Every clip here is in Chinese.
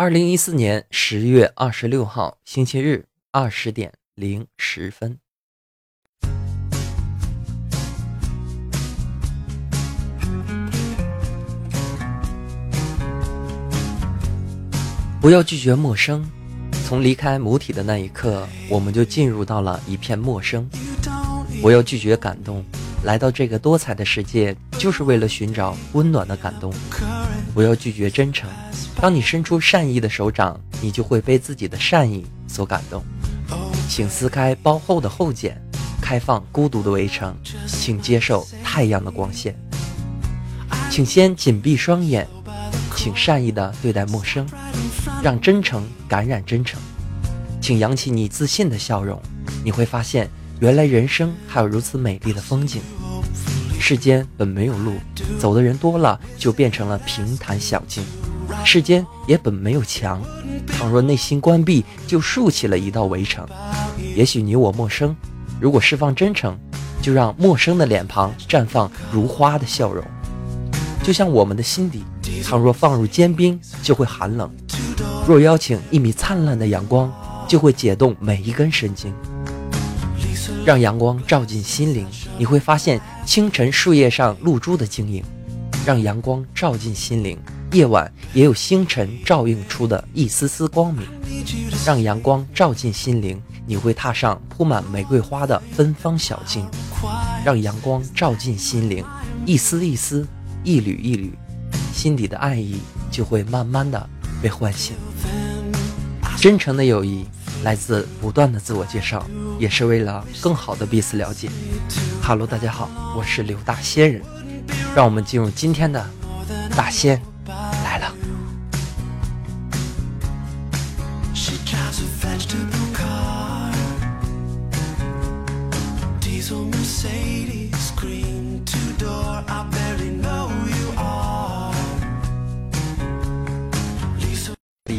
二零一四年十月二十六号星期日二十点零十分。不要拒绝陌生。从离开母体的那一刻，我们就进入到了一片陌生。不要拒绝感动。来到这个多彩的世界，就是为了寻找温暖的感动。不要拒绝真诚。当你伸出善意的手掌，你就会被自己的善意所感动。请撕开包厚的厚茧，开放孤独的围城。请接受太阳的光线。请先紧闭双眼。请善意的对待陌生，让真诚感染真诚。请扬起你自信的笑容，你会发现，原来人生还有如此美丽的风景。世间本没有路，走的人多了，就变成了平坦小径。世间也本没有墙，倘若内心关闭，就竖起了一道围城。也许你我陌生，如果释放真诚，就让陌生的脸庞绽放如花的笑容。就像我们的心底。倘若放入坚冰，就会寒冷；若邀请一米灿烂的阳光，就会解冻每一根神经。让阳光照进心灵，你会发现清晨树叶上露珠的晶莹。让阳光照进心灵，夜晚也有星辰照映出的一丝丝光明。让阳光照进心灵，你会踏上铺满玫瑰花的芬芳小径。让阳光照进心灵，一丝一丝，一缕一缕。心底的爱意就会慢慢的被唤醒。真诚的友谊来自不断的自我介绍，也是为了更好的彼此了解。哈喽，大家好，我是刘大仙人，让我们进入今天的大仙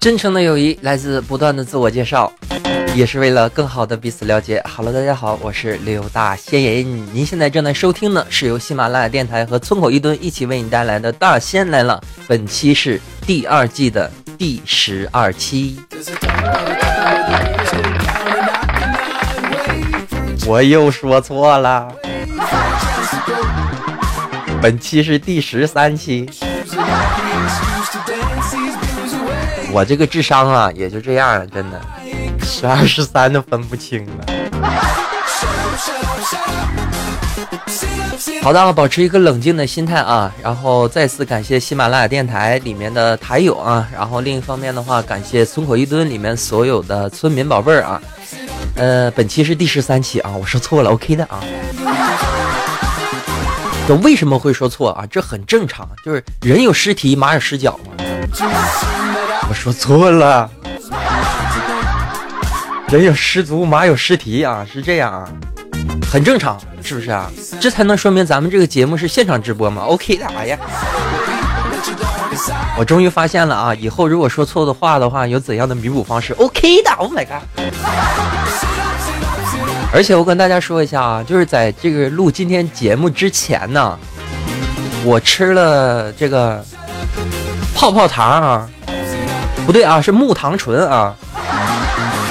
真诚的友谊来自不断的自我介绍，也是为了更好的彼此了解。Hello，大家好，我是刘大仙人。您现在正在收听的是由喜马拉雅电台和村口一蹲一起为你带来的《大仙来了》，本期是第二季的第十二期。我又说错了，本期是第十三期。我这个智商啊，也就这样了，真的，十二十三都分不清了。好的，保持一个冷静的心态啊，然后再次感谢喜马拉雅电台里面的台友啊，然后另一方面的话，感谢村口一吨里面所有的村民宝贝儿啊。呃，本期是第十三期啊，我说错了，OK 的啊。这为什么会说错啊？这很正常，就是人有失蹄，马有失脚嘛。我说错了，人有失足，马有失蹄啊，是这样啊，很正常，是不是啊？这才能说明咱们这个节目是现场直播嘛？OK 的，哎呀，我终于发现了啊！以后如果说错的话的话，有怎样的弥补方式？OK 的，Oh my god！而且我跟大家说一下啊，就是在这个录今天节目之前呢，我吃了这个泡泡糖啊。不对啊，是木糖醇啊。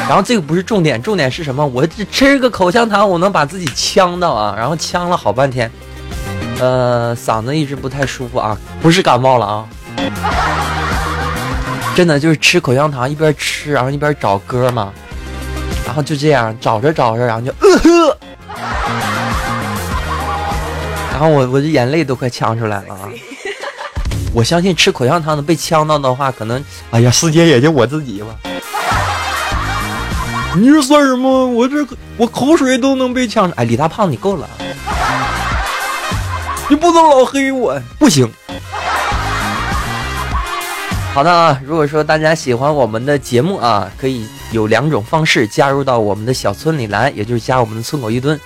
然后这个不是重点，重点是什么？我吃个口香糖，我能把自己呛到啊！然后呛了好半天，呃，嗓子一直不太舒服啊，不是感冒了啊。真的就是吃口香糖，一边吃然后一边找歌嘛，然后就这样找着找着，然后就呃呵，然后我我的眼泪都快呛出来了啊。我相信吃口香糖的被呛到的话，可能，哎呀，世界也就我自己吧。你这算什么？我这我口水都能被呛。哎，李大胖，你够了，你不能老黑我，不行。好的啊，如果说大家喜欢我们的节目啊，可以有两种方式加入到我们的小村里来，也就是加我们的村口一吨。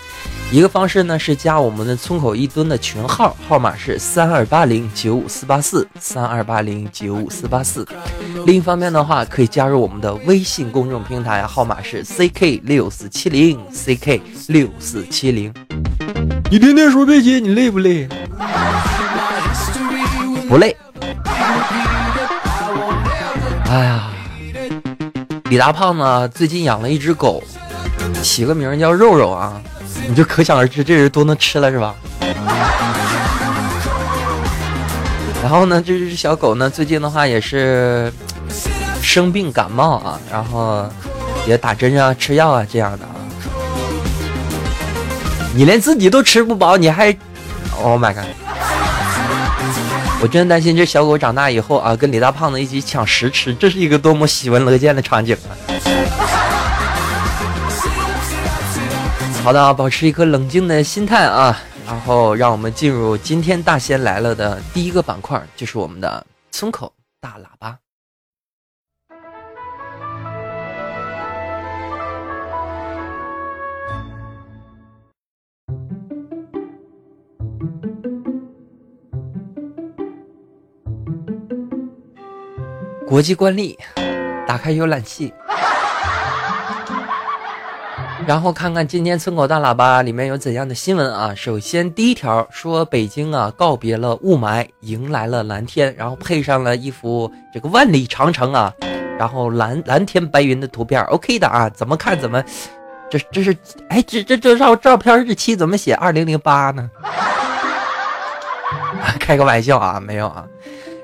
一个方式呢是加我们的村口一吨的群号，号码是三二八零九五四八四三二八零九五四八四。另一方面的话，可以加入我们的微信公众平台，号码是 ck 六四七零 ck 六四七零。你天天说这些，你累不累？不累。哎呀，李大胖呢，最近养了一只狗，起个名叫肉肉啊。你就可想而知，这人多能吃了是吧？然后呢，这只小狗呢，最近的话也是生病感冒啊，然后也打针啊、吃药啊这样的啊。你连自己都吃不饱，你还，Oh my god！我真担心这小狗长大以后啊，跟李大胖子一起抢食吃，这是一个多么喜闻乐见的场景啊！好的，保持一颗冷静的心态啊，然后让我们进入今天大仙来了的第一个板块，就是我们的村口大喇叭。国际惯例，打开浏览器。然后看看今天村口大喇叭里面有怎样的新闻啊？首先第一条说北京啊告别了雾霾，迎来了蓝天，然后配上了一幅这个万里长城啊，然后蓝蓝天白云的图片，OK 的啊？怎么看怎么，这这是哎这这这照照片日期怎么写二零零八呢？开个玩笑啊，没有啊。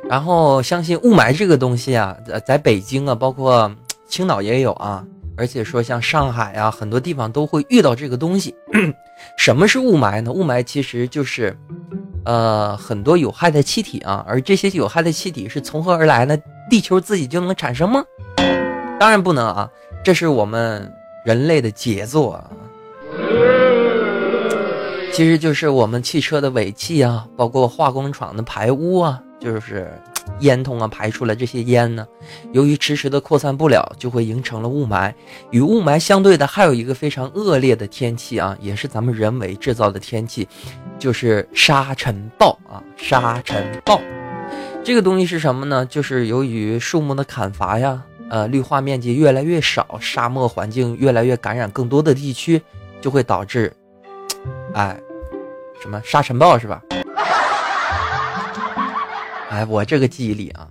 然后相信雾霾这个东西啊，在在北京啊，包括青岛也有啊。而且说像上海啊，很多地方都会遇到这个东西。什么是雾霾呢？雾霾其实就是，呃，很多有害的气体啊。而这些有害的气体是从何而来呢？地球自己就能产生吗？当然不能啊！这是我们人类的杰作啊。其实就是我们汽车的尾气啊，包括化工厂的排污啊，就是。烟囱啊，排出来这些烟呢，由于迟迟的扩散不了，就会形成了雾霾。与雾霾相对的，还有一个非常恶劣的天气啊，也是咱们人为制造的天气，就是沙尘暴啊。沙尘暴，这个东西是什么呢？就是由于树木的砍伐呀，呃，绿化面积越来越少，沙漠环境越来越感染更多的地区，就会导致，哎，什么沙尘暴是吧？哎，我这个记忆力啊，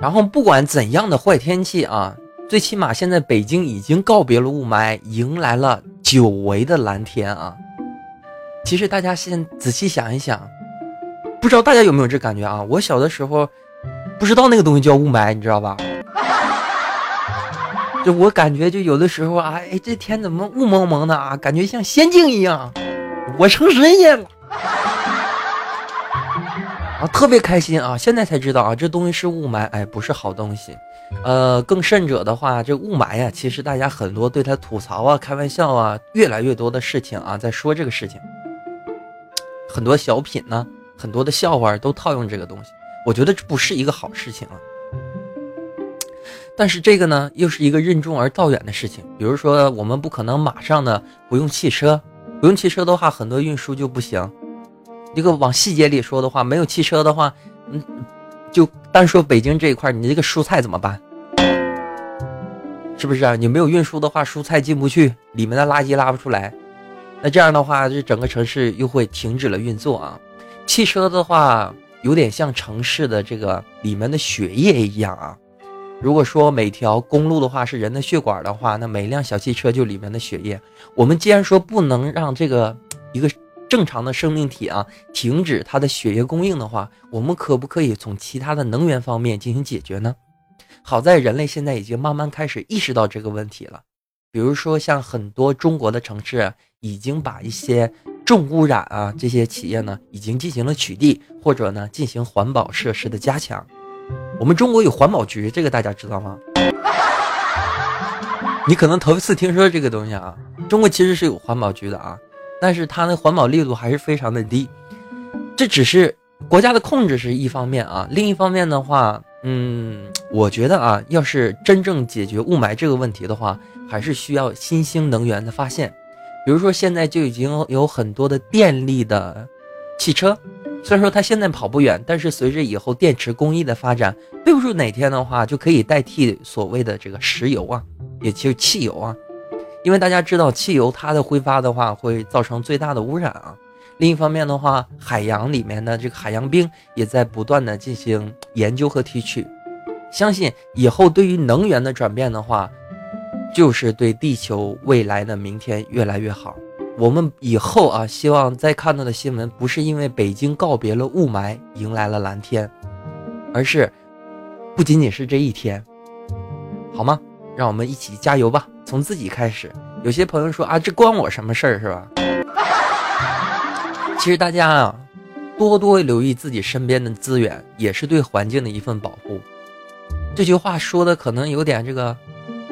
然后不管怎样的坏天气啊，最起码现在北京已经告别了雾霾，迎来了久违的蓝天啊。其实大家先仔细想一想，不知道大家有没有这感觉啊？我小的时候不知道那个东西叫雾霾，你知道吧？就我感觉，就有的时候啊，哎，这天怎么雾蒙蒙的啊？感觉像仙境一样，我成神仙了。啊，特别开心啊！现在才知道啊，这东西是雾霾，哎，不是好东西。呃，更甚者的话，这雾霾呀，其实大家很多对他吐槽啊、开玩笑啊，越来越多的事情啊，在说这个事情。很多小品呢，很多的笑话都套用这个东西，我觉得这不是一个好事情啊。但是这个呢，又是一个任重而道远的事情。比如说，我们不可能马上呢不用汽车，不用汽车的话，很多运输就不行。这个往细节里说的话，没有汽车的话，嗯，就单说北京这一块，你这个蔬菜怎么办？是不是啊？你没有运输的话，蔬菜进不去，里面的垃圾拉不出来，那这样的话，这整个城市又会停止了运作啊。汽车的话，有点像城市的这个里面的血液一样啊。如果说每条公路的话是人的血管的话，那每辆小汽车就里面的血液。我们既然说不能让这个一个。正常的生命体啊，停止它的血液供应的话，我们可不可以从其他的能源方面进行解决呢？好在人类现在已经慢慢开始意识到这个问题了。比如说，像很多中国的城市已经把一些重污染啊这些企业呢，已经进行了取缔，或者呢进行环保设施的加强。我们中国有环保局，这个大家知道吗？你可能头一次听说这个东西啊。中国其实是有环保局的啊，但是它的环保力度还是非常的低。这只是国家的控制是一方面啊，另一方面的话，嗯，我觉得啊，要是真正解决雾霾这个问题的话，还是需要新兴能源的发现。比如说现在就已经有很多的电力的汽车。虽然说它现在跑不远，但是随着以后电池工艺的发展，备不住哪天的话就可以代替所谓的这个石油啊，也就是汽油啊。因为大家知道汽油它的挥发的话会造成最大的污染啊。另一方面的话，海洋里面的这个海洋冰也在不断的进行研究和提取。相信以后对于能源的转变的话，就是对地球未来的明天越来越好。我们以后啊，希望再看到的新闻不是因为北京告别了雾霾，迎来了蓝天，而是不仅仅是这一天，好吗？让我们一起加油吧，从自己开始。有些朋友说啊，这关我什么事儿是吧？其实大家啊，多多留意自己身边的资源，也是对环境的一份保护。这句话说的可能有点这个。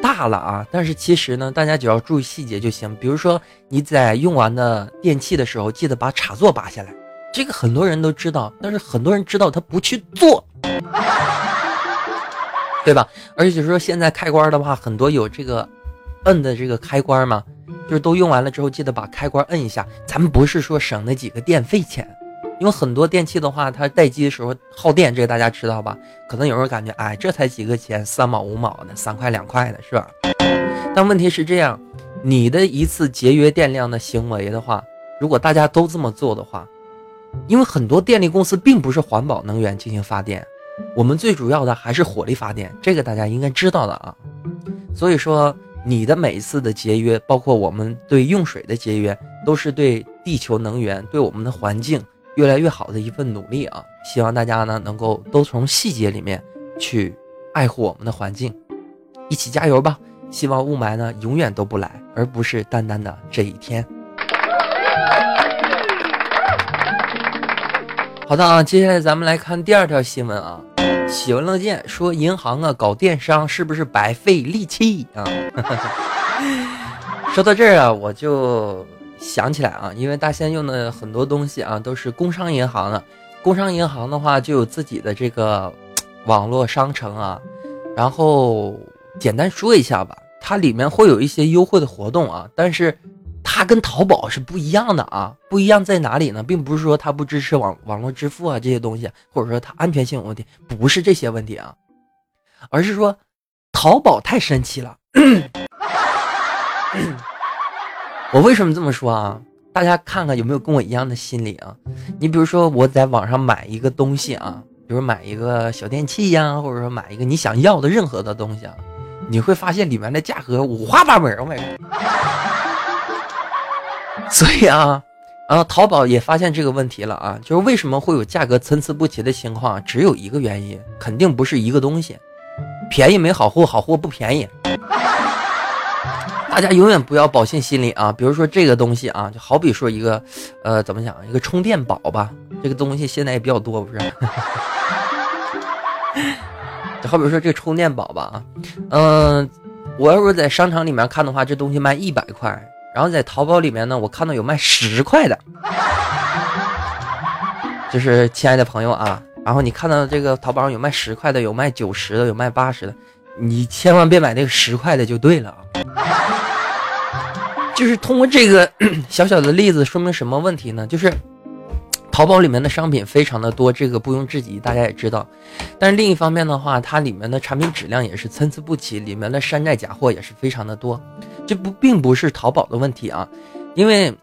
大了啊！但是其实呢，大家只要注意细节就行。比如说你在用完的电器的时候，记得把插座拔下来。这个很多人都知道，但是很多人知道他不去做，对吧？而且说现在开关的话，很多有这个摁的这个开关嘛，就是都用完了之后，记得把开关摁一下。咱们不是说省那几个电费钱。因为很多电器的话，它待机的时候耗电，这个大家知道吧？可能有人感觉，哎，这才几个钱，三毛五毛的，三块两块的，是吧？但问题是这样，你的一次节约电量的行为的话，如果大家都这么做的话，因为很多电力公司并不是环保能源进行发电，我们最主要的还是火力发电，这个大家应该知道的啊。所以说，你的每一次的节约，包括我们对用水的节约，都是对地球能源、对我们的环境。越来越好的一份努力啊！希望大家呢能够都从细节里面去爱护我们的环境，一起加油吧！希望雾霾呢永远都不来，而不是单单的这一天。好的啊，接下来咱们来看第二条新闻啊。喜闻乐见说银行啊搞电商是不是白费力气啊？说到这儿啊，我就。想起来啊，因为大仙用的很多东西啊都是工商银行的，工商银行的话就有自己的这个网络商城啊，然后简单说一下吧，它里面会有一些优惠的活动啊，但是它跟淘宝是不一样的啊，不一样在哪里呢？并不是说它不支持网网络支付啊这些东西，或者说它安全性有问题，不是这些问题啊，而是说淘宝太神奇了。我为什么这么说啊？大家看看有没有跟我一样的心理啊？你比如说我在网上买一个东西啊，比如买一个小电器呀，或者说买一个你想要的任何的东西啊，你会发现里面的价格五花八门。我买。所以啊，啊，淘宝也发现这个问题了啊，就是为什么会有价格参差不齐的情况？只有一个原因，肯定不是一个东西，便宜没好货，好货不便宜。大家永远不要侥幸心理啊！比如说这个东西啊，就好比说一个，呃，怎么讲？一个充电宝吧，这个东西现在也比较多，不是？就好比说这个充电宝吧啊，嗯，我要是在商场里面看的话，这东西卖一百块，然后在淘宝里面呢，我看到有卖十块的，就是亲爱的朋友啊，然后你看到这个淘宝上有卖十块的，有卖九十的，有卖八十的，你千万别买那个十块的就对了啊。就是通过这个 小小的例子说明什么问题呢？就是淘宝里面的商品非常的多，这个不用质疑，大家也知道。但是另一方面的话，它里面的产品质量也是参差不齐，里面的山寨假货也是非常的多。这不并不是淘宝的问题啊，因为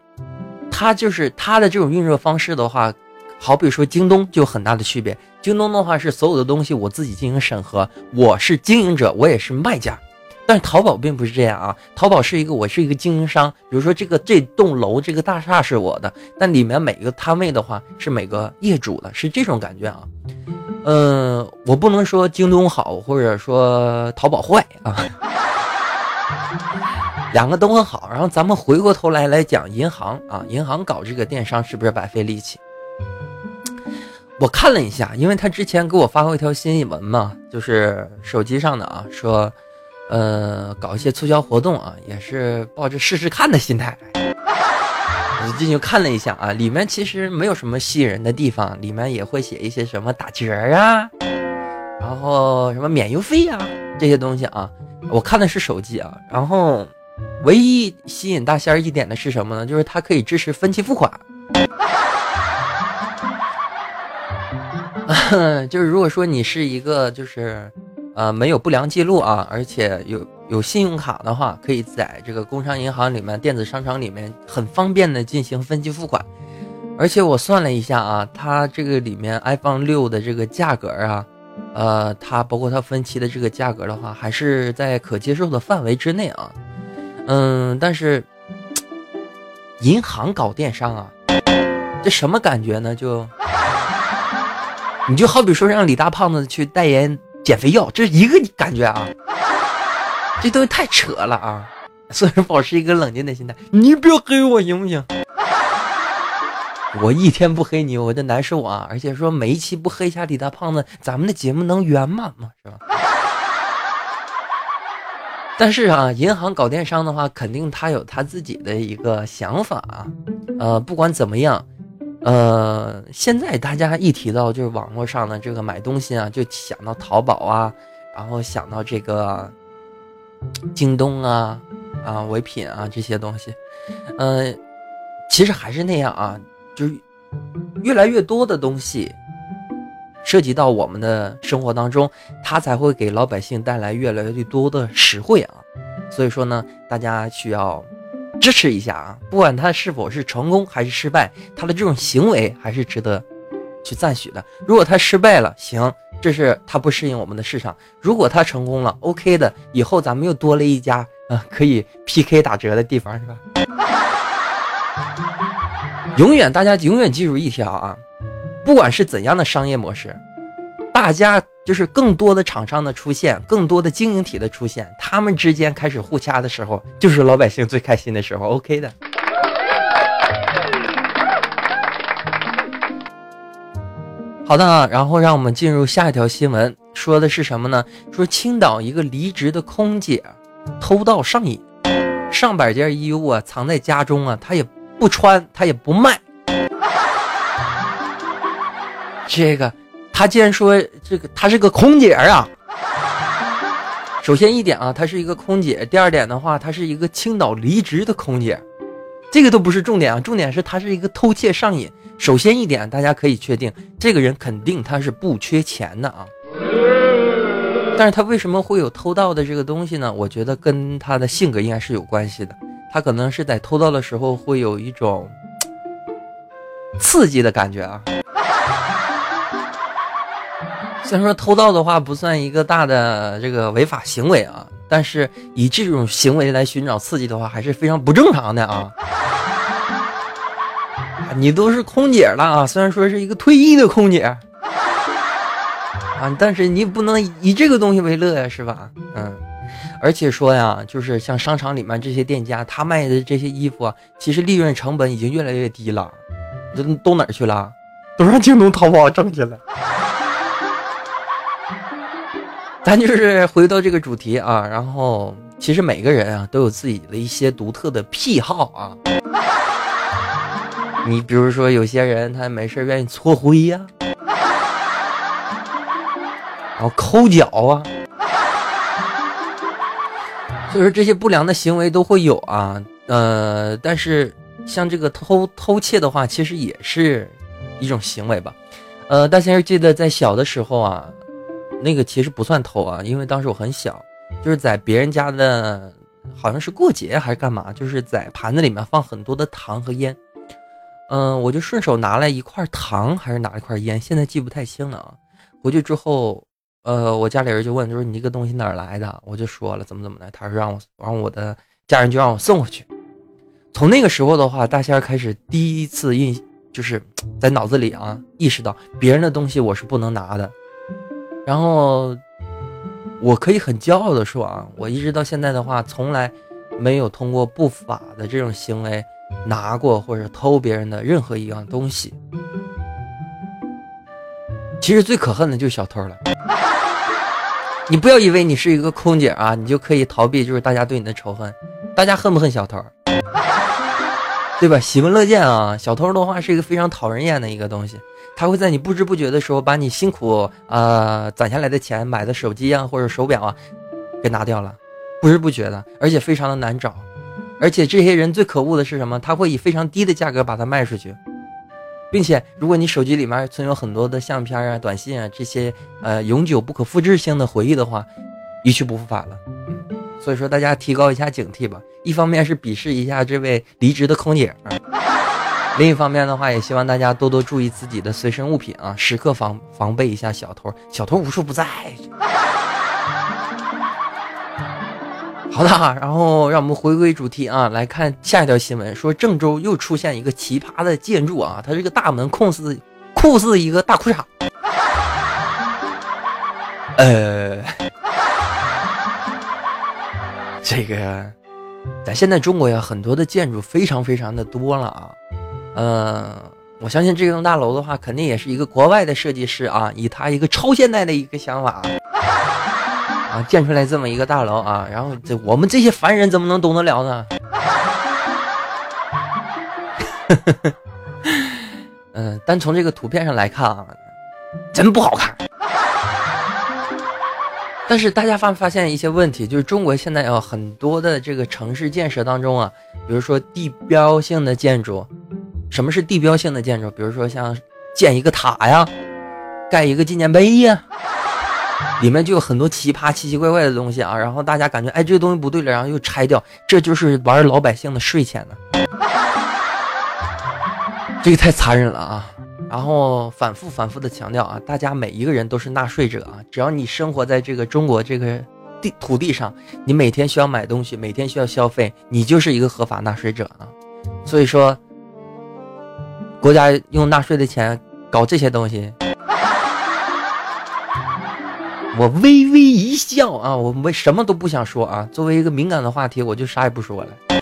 它就是它的这种运热方式的话，好比说京东就有很大的区别。京东的话是所有的东西我自己进行审核，我是经营者，我也是卖家。但是淘宝并不是这样啊，淘宝是一个我是一个经营商，比如说这个这栋楼这个大厦是我的，但里面每个摊位的话是每个业主的，是这种感觉啊。嗯，我不能说京东好或者说淘宝坏啊，两个都很好。然后咱们回过头来来讲银行啊，银行搞这个电商是不是白费力气？我看了一下，因为他之前给我发过一条新闻嘛，就是手机上的啊，说。呃，搞一些促销活动啊，也是抱着试试看的心态。我进去看了一下啊，里面其实没有什么吸引人的地方，里面也会写一些什么打折啊，然后什么免邮费啊这些东西啊。我看的是手机啊，然后唯一吸引大仙儿一点的是什么呢？就是它可以支持分期付款。就是如果说你是一个就是，呃，没有不良记录啊，而且有有信用卡的话，可以在这个工商银行里面、电子商城里面很方便的进行分期付款。而且我算了一下啊，它这个里面 iPhone 六的这个价格啊，呃，它包括它分期的这个价格的话，还是在可接受的范围之内啊。嗯，但是银行搞电商啊，这什么感觉呢？就。你就好比说让李大胖子去代言减肥药，这是一个感觉啊，这东西太扯了啊！所以说保持一个冷静的心态，你不要黑我行不行？我一天不黑你我就难受啊！而且说每一期不黑一下李大胖子，咱们的节目能圆满吗？是吧？但是啊，银行搞电商的话，肯定他有他自己的一个想法啊。呃，不管怎么样。呃，现在大家一提到就是网络上的这个买东西啊，就想到淘宝啊，然后想到这个京东啊、啊唯品啊这些东西。呃，其实还是那样啊，就是越来越多的东西涉及到我们的生活当中，它才会给老百姓带来越来越多的实惠啊。所以说呢，大家需要。支持一下啊！不管他是否是成功还是失败，他的这种行为还是值得去赞许的。如果他失败了，行，这是他不适应我们的市场；如果他成功了，OK 的，以后咱们又多了一家啊可以 PK 打折的地方，是吧？永远，大家永远记住一条啊，不管是怎样的商业模式，大家。就是更多的厂商的出现，更多的经营体的出现，他们之间开始互掐的时候，就是老百姓最开心的时候。OK 的。好的啊，然后让我们进入下一条新闻，说的是什么呢？说青岛一个离职的空姐偷盗上瘾，上百件衣物啊藏在家中啊，她也不穿，她也不卖，这个。他竟然说这个，她是个空姐啊！首先一点啊，她是一个空姐；第二点的话，她是一个青岛离职的空姐，这个都不是重点啊，重点是她是一个偷窃上瘾。首先一点，大家可以确定，这个人肯定他是不缺钱的啊。但是他为什么会有偷盗的这个东西呢？我觉得跟他的性格应该是有关系的。他可能是在偷盗的时候会有一种刺激的感觉啊。虽然说偷盗的话不算一个大的这个违法行为啊，但是以这种行为来寻找刺激的话，还是非常不正常的啊！你都是空姐了啊，虽然说是一个退役的空姐啊，但是你不能以这个东西为乐呀，是吧？嗯，而且说呀，就是像商场里面这些店家，他卖的这些衣服啊，其实利润成本已经越来越低了，都都哪儿去了？都让京东、淘宝挣去了。咱就是回到这个主题啊，然后其实每个人啊都有自己的一些独特的癖好啊。你比如说，有些人他没事愿意搓灰呀，然后抠脚啊，所以说这些不良的行为都会有啊。呃，但是像这个偷偷窃的话，其实也是一种行为吧。呃，大先生记得在小的时候啊。那个其实不算偷啊，因为当时我很小，就是在别人家的，好像是过节还是干嘛，就是在盘子里面放很多的糖和烟，嗯，我就顺手拿来一块糖还是拿了一块烟，现在记不太清了啊。回去之后，呃，我家里人就问，就是你这个东西哪儿来的？我就说了怎么怎么的，他说让我，然后我的家人就让我送回去。从那个时候的话，大仙开始第一次印，就是在脑子里啊意识到别人的东西我是不能拿的。然后，我可以很骄傲的说啊，我一直到现在的话，从来没有通过不法的这种行为拿过或者偷别人的任何一样东西。其实最可恨的就是小偷了。你不要以为你是一个空姐啊，你就可以逃避就是大家对你的仇恨。大家恨不恨小偷？对吧？喜闻乐见啊！小偷的话是一个非常讨人厌的一个东西，他会在你不知不觉的时候把你辛苦啊攒下来的钱买的手机啊或者手表啊给拿掉了，不知不觉的，而且非常的难找。而且这些人最可恶的是什么？他会以非常低的价格把它卖出去，并且如果你手机里面存有很多的相片啊、短信啊这些呃永久不可复制性的回忆的话，一去不复返了。所以说，大家提高一下警惕吧。一方面是鄙视一下这位离职的空姐，另一方面的话，也希望大家多多注意自己的随身物品啊，时刻防防备一下小偷。小偷无处不在。好的，然后让我们回归主题啊，来看下一条新闻，说郑州又出现一个奇葩的建筑啊，它这个大门酷似酷似一个大裤衩。呃。这个，咱现在中国呀，很多的建筑非常非常的多了啊，嗯，我相信这栋大楼的话，肯定也是一个国外的设计师啊，以他一个超现代的一个想法啊，建出来这么一个大楼啊，然后这我们这些凡人怎么能懂得了呢？嗯，单从这个图片上来看啊，真不好看。但是大家发没发现一些问题，就是中国现在有很多的这个城市建设当中啊，比如说地标性的建筑，什么是地标性的建筑？比如说像建一个塔呀，盖一个纪念碑呀，里面就有很多奇葩、奇奇怪怪的东西啊。然后大家感觉哎，这个东西不对了，然后又拆掉，这就是玩老百姓的税钱呢，这个太残忍了啊！然后反复反复的强调啊，大家每一个人都是纳税者啊，只要你生活在这个中国这个地土地上，你每天需要买东西，每天需要消费，你就是一个合法纳税者啊。所以说，国家用纳税的钱搞这些东西，我微微一笑啊，我我什么都不想说啊。作为一个敏感的话题，我就啥也不说了。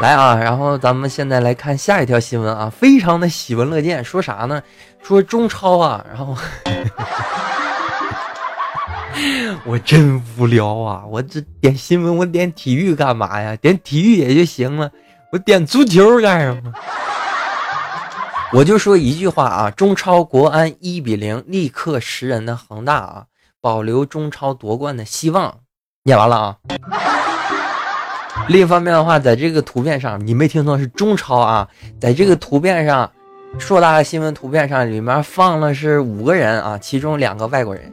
来啊，然后咱们现在来看下一条新闻啊，非常的喜闻乐见。说啥呢？说中超啊，然后 我真无聊啊，我这点新闻，我点体育干嘛呀？点体育也就行了，我点足球干什么？我就说一句话啊，中超国安一比零立刻十人的恒大啊，保留中超夺冠的希望。念完了啊。另一方面的话，在这个图片上，你没听错，是中超啊。在这个图片上，硕大的新闻图片上，里面放了是五个人啊，其中两个外国人。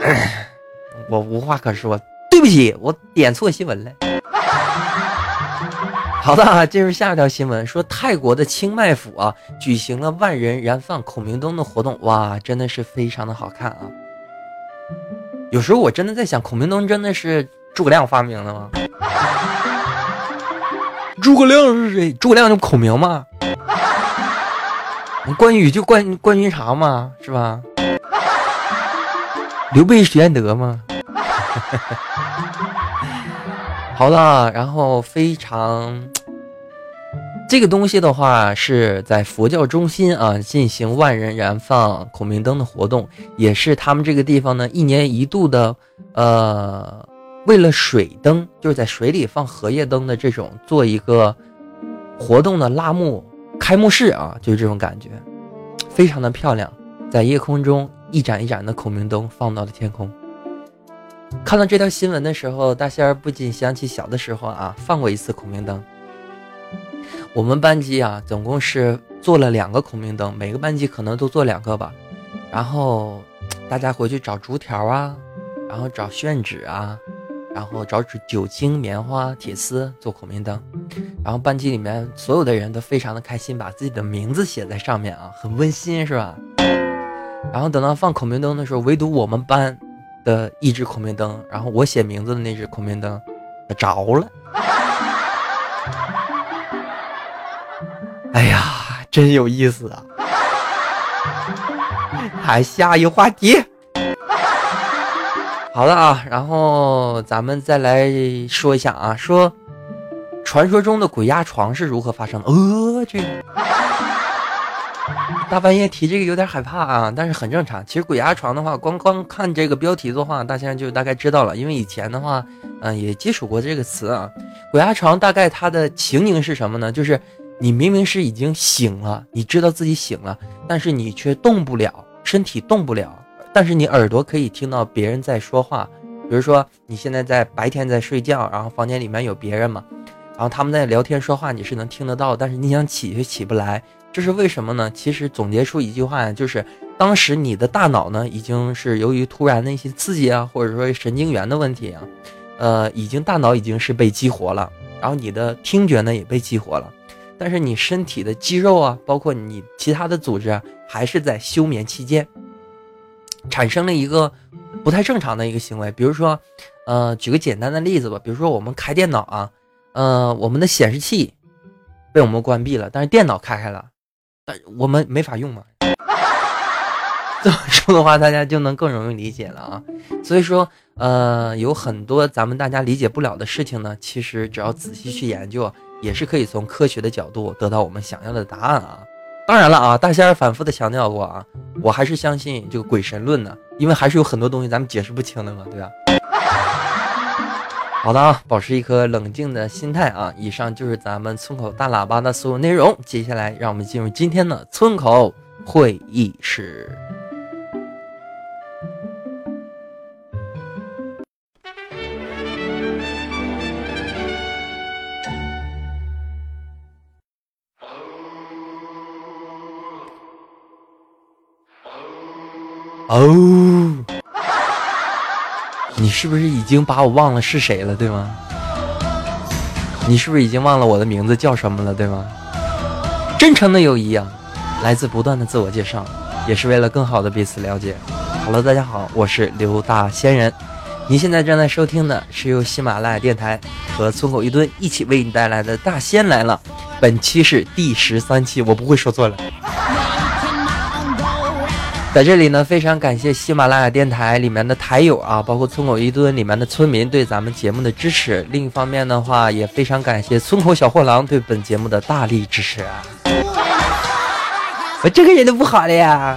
我无话可说，对不起，我点错新闻了。好的，进入下一条新闻，说泰国的清迈府啊，举行了万人燃放孔明灯的活动，哇，真的是非常的好看啊。有时候我真的在想，孔明灯真的是诸葛亮发明的吗？诸葛亮是谁？诸葛亮就孔明吗？关羽就关关云长吗？是吧？刘备玄玄德吗？好了，然后非常。这个东西的话是在佛教中心啊进行万人燃放孔明灯的活动，也是他们这个地方呢一年一度的，呃，为了水灯，就是在水里放荷叶灯的这种做一个活动的拉幕开幕式啊，就是这种感觉，非常的漂亮，在夜空中一盏一盏的孔明灯放到了天空。看到这条新闻的时候，大仙儿不禁想起小的时候啊放过一次孔明灯。我们班级啊，总共是做了两个孔明灯，每个班级可能都做两个吧。然后大家回去找竹条啊，然后找宣纸啊，然后找纸酒精、棉花、铁丝做孔明灯。然后班级里面所有的人都非常的开心，把自己的名字写在上面啊，很温馨是吧？然后等到放孔明灯的时候，唯独我们班的一只孔明灯，然后我写名字的那只孔明灯着了。哎呀，真有意思啊！还下一话题。好了啊，然后咱们再来说一下啊，说传说中的鬼压床是如何发生的？呃，这个大半夜提这个有点害怕啊，但是很正常。其实鬼压床的话，光光看这个标题的话，大家就大概知道了。因为以前的话，嗯，也接触过这个词啊。鬼压床大概它的情景是什么呢？就是你明明是已经醒了，你知道自己醒了，但是你却动不了，身体动不了，但是你耳朵可以听到别人在说话。比如说你现在在白天在睡觉，然后房间里面有别人嘛，然后他们在聊天说话，你是能听得到，但是你想起却起不来。这是为什么呢？其实总结出一句话呀，就是当时你的大脑呢，已经是由于突然的一些刺激啊，或者说神经元的问题啊，呃，已经大脑已经是被激活了，然后你的听觉呢也被激活了，但是你身体的肌肉啊，包括你其他的组织啊，还是在休眠期间，产生了一个不太正常的一个行为。比如说，呃，举个简单的例子吧，比如说我们开电脑啊，呃，我们的显示器被我们关闭了，但是电脑开开了。我们没法用嘛，这么说的话，大家就能更容易理解了啊。所以说，呃，有很多咱们大家理解不了的事情呢，其实只要仔细去研究，也是可以从科学的角度得到我们想要的答案啊。当然了啊，大仙儿反复的强调过啊，我还是相信这个鬼神论呢，因为还是有很多东西咱们解释不清的嘛，对吧？好的啊，保持一颗冷静的心态啊！以上就是咱们村口大喇叭的所有内容。接下来，让我们进入今天的村口会议室。哦。你是不是已经把我忘了是谁了，对吗？你是不是已经忘了我的名字叫什么了，对吗？真诚的友谊啊，来自不断的自我介绍，也是为了更好的彼此了解。Hello，大家好，我是刘大仙人。您现在正在收听的是由喜马拉雅电台和村口一吨一起为你带来的《大仙来了》，本期是第十三期，我不会说错了。在这里呢，非常感谢喜马拉雅电台里面的台友啊，包括村口一吨里面的村民对咱们节目的支持。另一方面的话，也非常感谢村口小货郎对本节目的大力支持啊！我 这个人都不好了呀。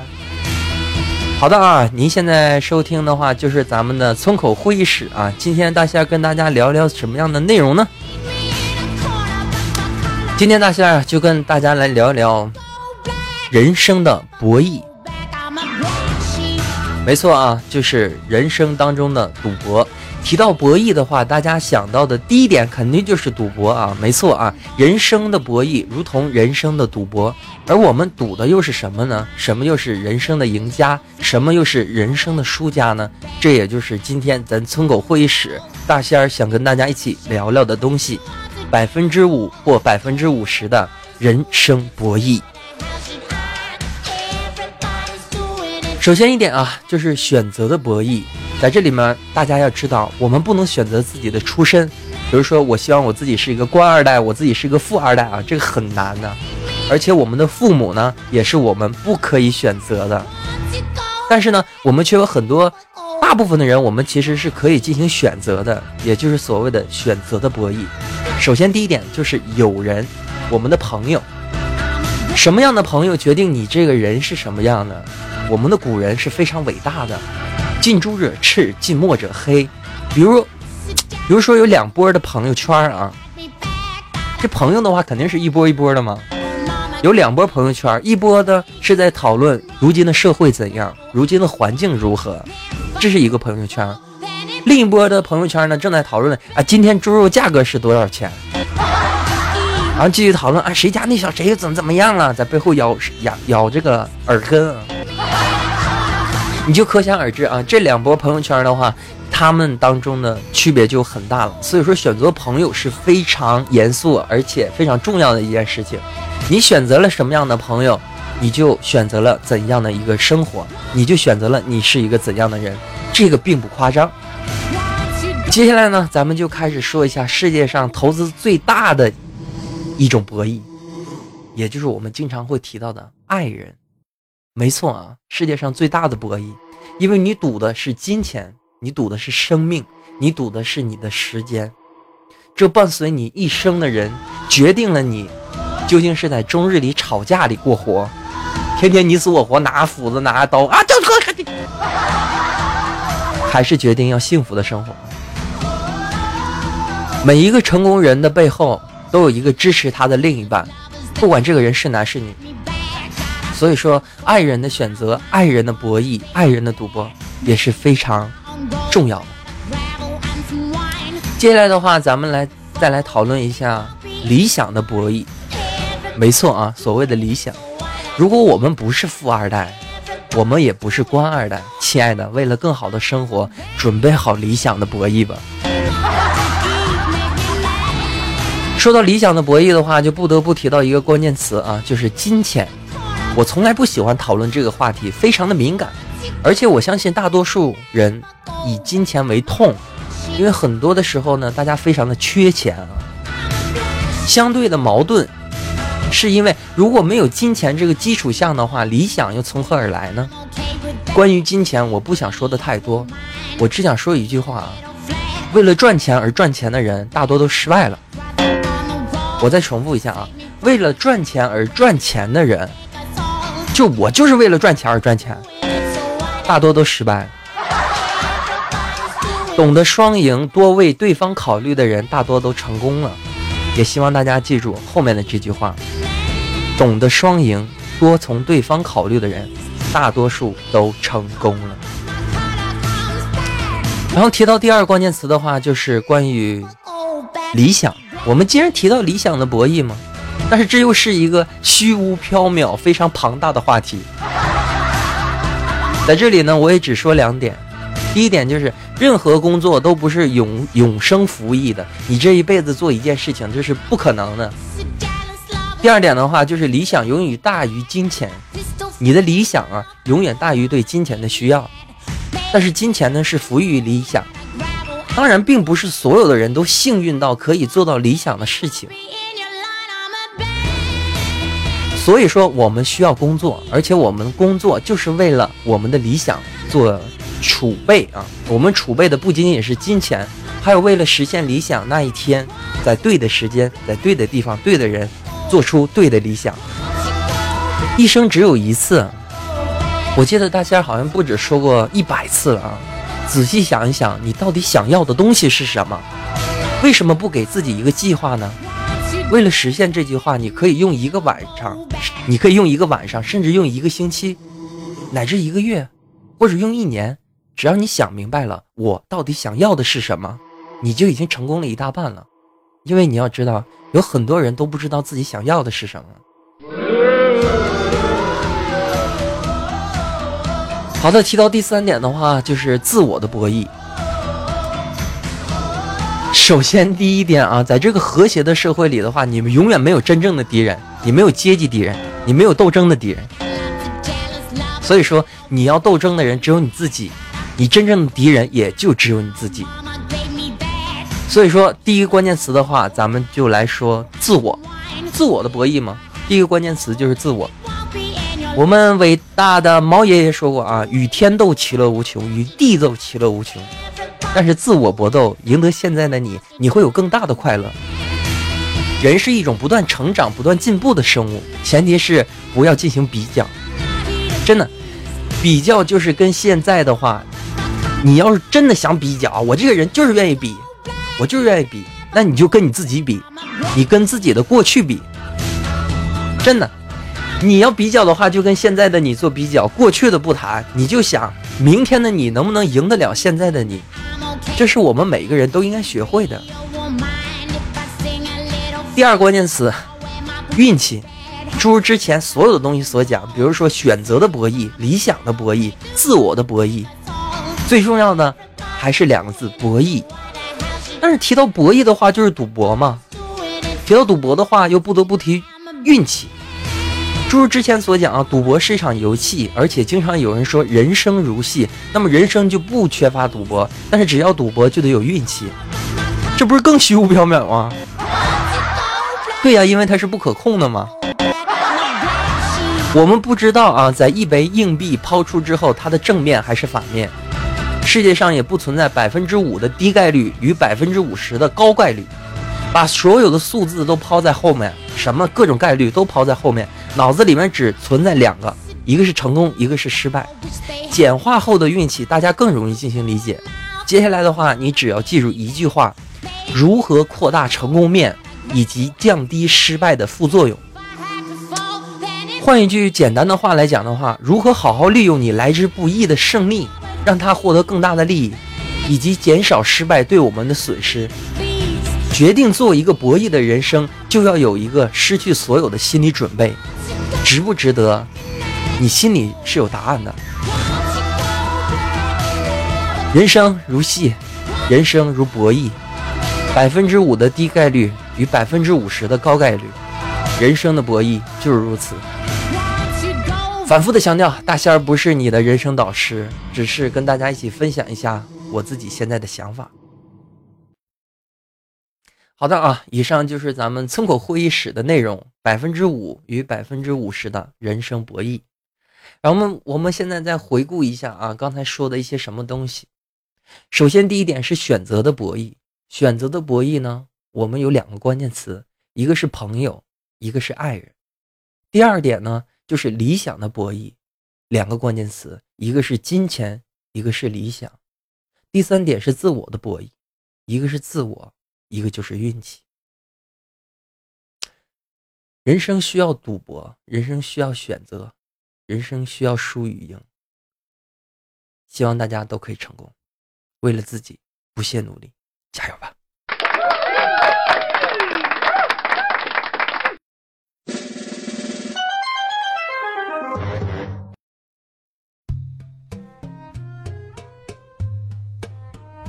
好的啊，您现在收听的话就是咱们的村口会议室啊。今天大仙跟大家聊聊什么样的内容呢？今天大仙就跟大家来聊一聊人生的博弈。没错啊，就是人生当中的赌博。提到博弈的话，大家想到的第一点肯定就是赌博啊。没错啊，人生的博弈如同人生的赌博，而我们赌的又是什么呢？什么又是人生的赢家？什么又是人生的输家呢？这也就是今天咱村口会议室大仙儿想跟大家一起聊聊的东西：百分之五或百分之五十的人生博弈。首先一点啊，就是选择的博弈，在这里面大家要知道，我们不能选择自己的出身。比如说，我希望我自己是一个官二代，我自己是一个富二代啊，这个很难的。而且我们的父母呢，也是我们不可以选择的。但是呢，我们却有很多，大部分的人，我们其实是可以进行选择的，也就是所谓的选择的博弈。首先第一点就是友人，我们的朋友，什么样的朋友决定你这个人是什么样的。我们的古人是非常伟大的，近朱者赤，近墨者黑。比如，比如说有两波的朋友圈啊，这朋友的话肯定是一波一波的嘛。有两波朋友圈，一波的是在讨论如今的社会怎样，如今的环境如何，这是一个朋友圈；另一波的朋友圈呢，正在讨论啊，今天猪肉价格是多少钱，然后继续讨论啊，谁家那小谁又怎么怎么样了，在背后咬咬咬这个耳根啊。你就可想而知啊，这两波朋友圈的话，他们当中的区别就很大了。所以说，选择朋友是非常严肃而且非常重要的一件事情。你选择了什么样的朋友，你就选择了怎样的一个生活，你就选择了你是一个怎样的人。这个并不夸张。接下来呢，咱们就开始说一下世界上投资最大的一种博弈，也就是我们经常会提到的爱人。没错啊，世界上最大的博弈，因为你赌的是金钱，你赌的是生命，你赌的是你的时间，这伴随你一生的人，决定了你究竟是在终日里吵架里过活，天天你死我活，拿斧子拿刀啊，就这，还是决定要幸福的生活。每一个成功人的背后都有一个支持他的另一半，不管这个人是男是女。所以说，爱人的选择、爱人的博弈、爱人的赌博也是非常重要的。接下来的话，咱们来再来讨论一下理想的博弈。没错啊，所谓的理想，如果我们不是富二代，我们也不是官二代，亲爱的，为了更好的生活，准备好理想的博弈吧。说到理想的博弈的话，就不得不提到一个关键词啊，就是金钱。我从来不喜欢讨论这个话题，非常的敏感，而且我相信大多数人以金钱为痛，因为很多的时候呢，大家非常的缺钱啊。相对的矛盾，是因为如果没有金钱这个基础项的话，理想又从何而来呢？关于金钱，我不想说的太多，我只想说一句话啊：为了赚钱而赚钱的人，大多都失败了。我再重复一下啊，为了赚钱而赚钱的人，就我就是为了赚钱而赚钱，大多都失败。懂得双赢、多为对方考虑的人，大多都成功了。也希望大家记住后面的这句话：懂得双赢、多从对方考虑的人，大多数都成功了。然后提到第二个关键词的话，就是关于理想。我们既然提到理想的博弈嘛，但是这又是一个虚无缥缈、非常庞大的话题。在这里呢，我也只说两点。第一点就是，任何工作都不是永永生服役的，你这一辈子做一件事情，这是不可能的。第二点的话，就是理想永远大于金钱，你的理想啊，永远大于对金钱的需要。但是金钱呢，是服务于理想。当然，并不是所有的人都幸运到可以做到理想的事情。所以说，我们需要工作，而且我们工作就是为了我们的理想做储备啊。我们储备的不仅仅是金钱，还有为了实现理想那一天，在对的时间，在对的地方，对的人，做出对的理想。一生只有一次，我记得大仙好像不止说过一百次了啊。仔细想一想，你到底想要的东西是什么？为什么不给自己一个计划呢？为了实现这句话，你可以用一个晚上，你可以用一个晚上，甚至用一个星期，乃至一个月，或者用一年。只要你想明白了，我到底想要的是什么，你就已经成功了一大半了。因为你要知道，有很多人都不知道自己想要的是什么。好的，提到第三点的话，就是自我的博弈。首先，第一点啊，在这个和谐的社会里的话，你们永远没有真正的敌人，你没有阶级敌人，你没有斗争的敌人。所以说，你要斗争的人只有你自己，你真正的敌人也就只有你自己。所以说，第一个关键词的话，咱们就来说自我，自我的博弈嘛。第一个关键词就是自我。我们伟大的毛爷爷说过啊，与天斗其乐无穷，与地斗其乐无穷。但是自我搏斗，赢得现在的你，你会有更大的快乐。人是一种不断成长、不断进步的生物，前提是不要进行比较。真的，比较就是跟现在的话，你要是真的想比较，我这个人就是愿意比，我就是愿意比，那你就跟你自己比，你跟自己的过去比，真的。你要比较的话，就跟现在的你做比较，过去的不谈，你就想明天的你能不能赢得了现在的你，这是我们每个人都应该学会的。第二关键词，运气，诸如之前所有的东西所讲，比如说选择的博弈、理想的博弈、自我的博弈，最重要的还是两个字：博弈。但是提到博弈的话，就是赌博嘛。提到赌博的话，又不得不提运气。诸如之前所讲啊，赌博是一场游戏，而且经常有人说人生如戏，那么人生就不缺乏赌博，但是只要赌博就得有运气，这不是更虚无缥缈吗？对呀，因为它是不可控的嘛。我们不知道啊，在一枚硬币抛出之后，它的正面还是反面。世界上也不存在百分之五的低概率与百分之五十的高概率，把所有的数字都抛在后面，什么各种概率都抛在后面。脑子里面只存在两个，一个是成功，一个是失败。简化后的运气，大家更容易进行理解。接下来的话，你只要记住一句话：如何扩大成功面，以及降低失败的副作用。换一句简单的话来讲的话，如何好好利用你来之不易的胜利，让它获得更大的利益，以及减少失败对我们的损失。决定做一个博弈的人生，就要有一个失去所有的心理准备，值不值得？你心里是有答案的。人生如戏，人生如博弈，百分之五的低概率与百分之五十的高概率，人生的博弈就是如此。反复的强调，大仙儿不是你的人生导师，只是跟大家一起分享一下我自己现在的想法。好的啊，以上就是咱们村口会议室的内容，百分之五与百分之五十的人生博弈。然后我们我们现在再回顾一下啊，刚才说的一些什么东西。首先，第一点是选择的博弈。选择的博弈呢，我们有两个关键词，一个是朋友，一个是爱人。第二点呢？就是理想的博弈，两个关键词，一个是金钱，一个是理想。第三点是自我的博弈，一个是自我，一个就是运气。人生需要赌博，人生需要选择，人生需要输与赢。希望大家都可以成功，为了自己不懈努力，加油吧！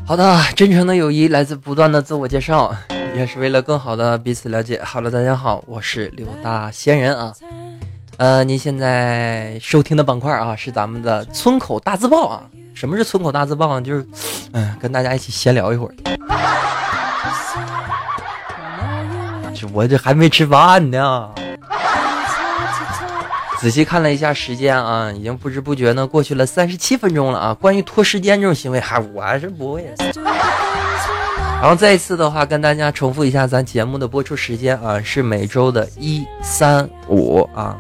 好的，真诚的友谊来自不断的自我介绍，也是为了更好的彼此了解。Hello，大家好，我是刘大仙人啊。呃，您现在收听的板块啊，是咱们的村口大字报啊。什么是村口大字报啊？就是，嗯，跟大家一起闲聊一会儿。这我这还没吃饭呢。仔细看了一下时间啊，已经不知不觉呢过去了三十七分钟了啊。关于拖时间这种行为，还我还是不会。然后再一次的话，跟大家重复一下咱节目的播出时间啊，是每周的一三五啊，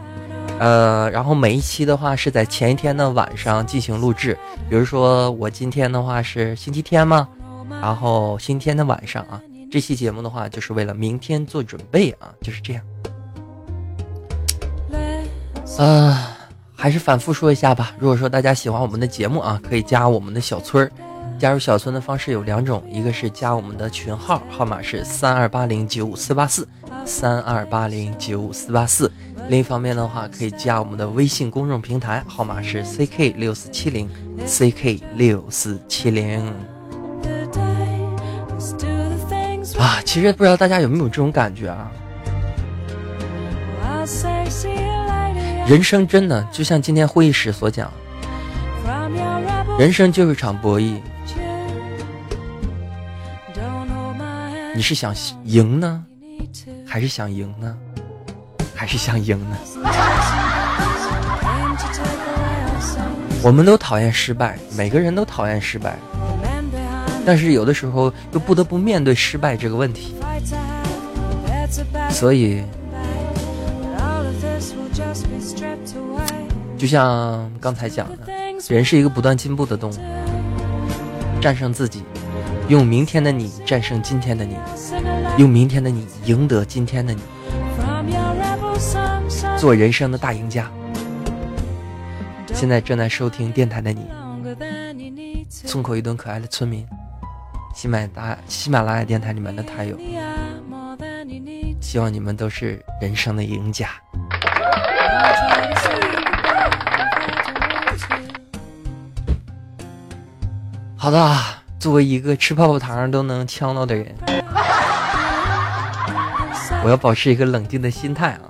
呃，然后每一期的话是在前一天的晚上进行录制。比如说我今天的话是星期天嘛，然后星期天的晚上啊，这期节目的话就是为了明天做准备啊，就是这样。呃，还是反复说一下吧。如果说大家喜欢我们的节目啊，可以加我们的小村儿。加入小村的方式有两种，一个是加我们的群号，号码是三二八零九五四八四，三二八零九五四八四。另一方面的话，可以加我们的微信公众平台，号码是 ck 六四七零，ck 六四七零。啊，其实不知道大家有没有这种感觉啊？人生真的就像今天会议室所讲，人生就是场博弈。你是想赢呢，还是想赢呢，还是想赢呢？我们都讨厌失败，每个人都讨厌失败，但是有的时候又不得不面对失败这个问题，所以。就像刚才讲的，人是一个不断进步的动物。战胜自己，用明天的你战胜今天的你，用明天的你赢得今天的你，做人生的大赢家。现在正在收听电台的你，村口一顿可爱的村民，喜马拉喜马拉雅电台里面的台友，希望你们都是人生的赢家。好的，作为一个吃泡泡糖都能呛到的人，我要保持一个冷静的心态啊。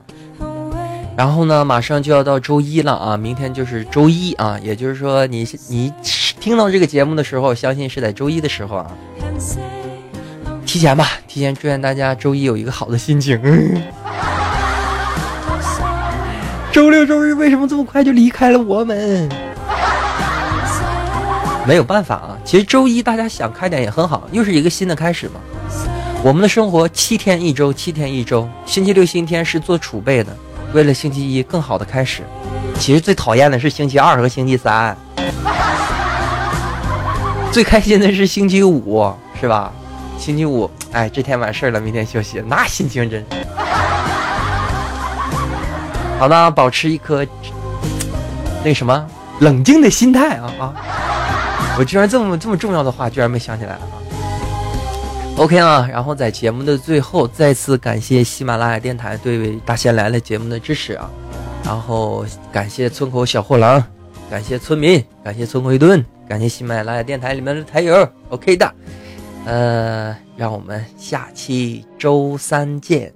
然后呢，马上就要到周一了啊，明天就是周一啊，也就是说，你你听到这个节目的时候，相信是在周一的时候啊。提前吧，提前祝愿大家周一有一个好的心情。周六周日为什么这么快就离开了我们？没有办法啊，其实周一大家想开点也很好，又是一个新的开始嘛。我们的生活七天一周，七天一周，星期六、星期天是做储备的，为了星期一更好的开始。其实最讨厌的是星期二和星期三，最开心的是星期五，是吧？星期五，哎，这天完事儿了，明天休息，那心情真。好的，保持一颗那什么冷静的心态啊啊！我居然这么这么重要的话，居然没想起来啊！OK 啊，然后在节目的最后，再次感谢喜马拉雅电台对大仙来了节目的支持啊！然后感谢村口小货郎，感谢村民，感谢村口一顿，感谢喜马拉雅电台里面的台友，OK 的。呃，让我们下期周三见，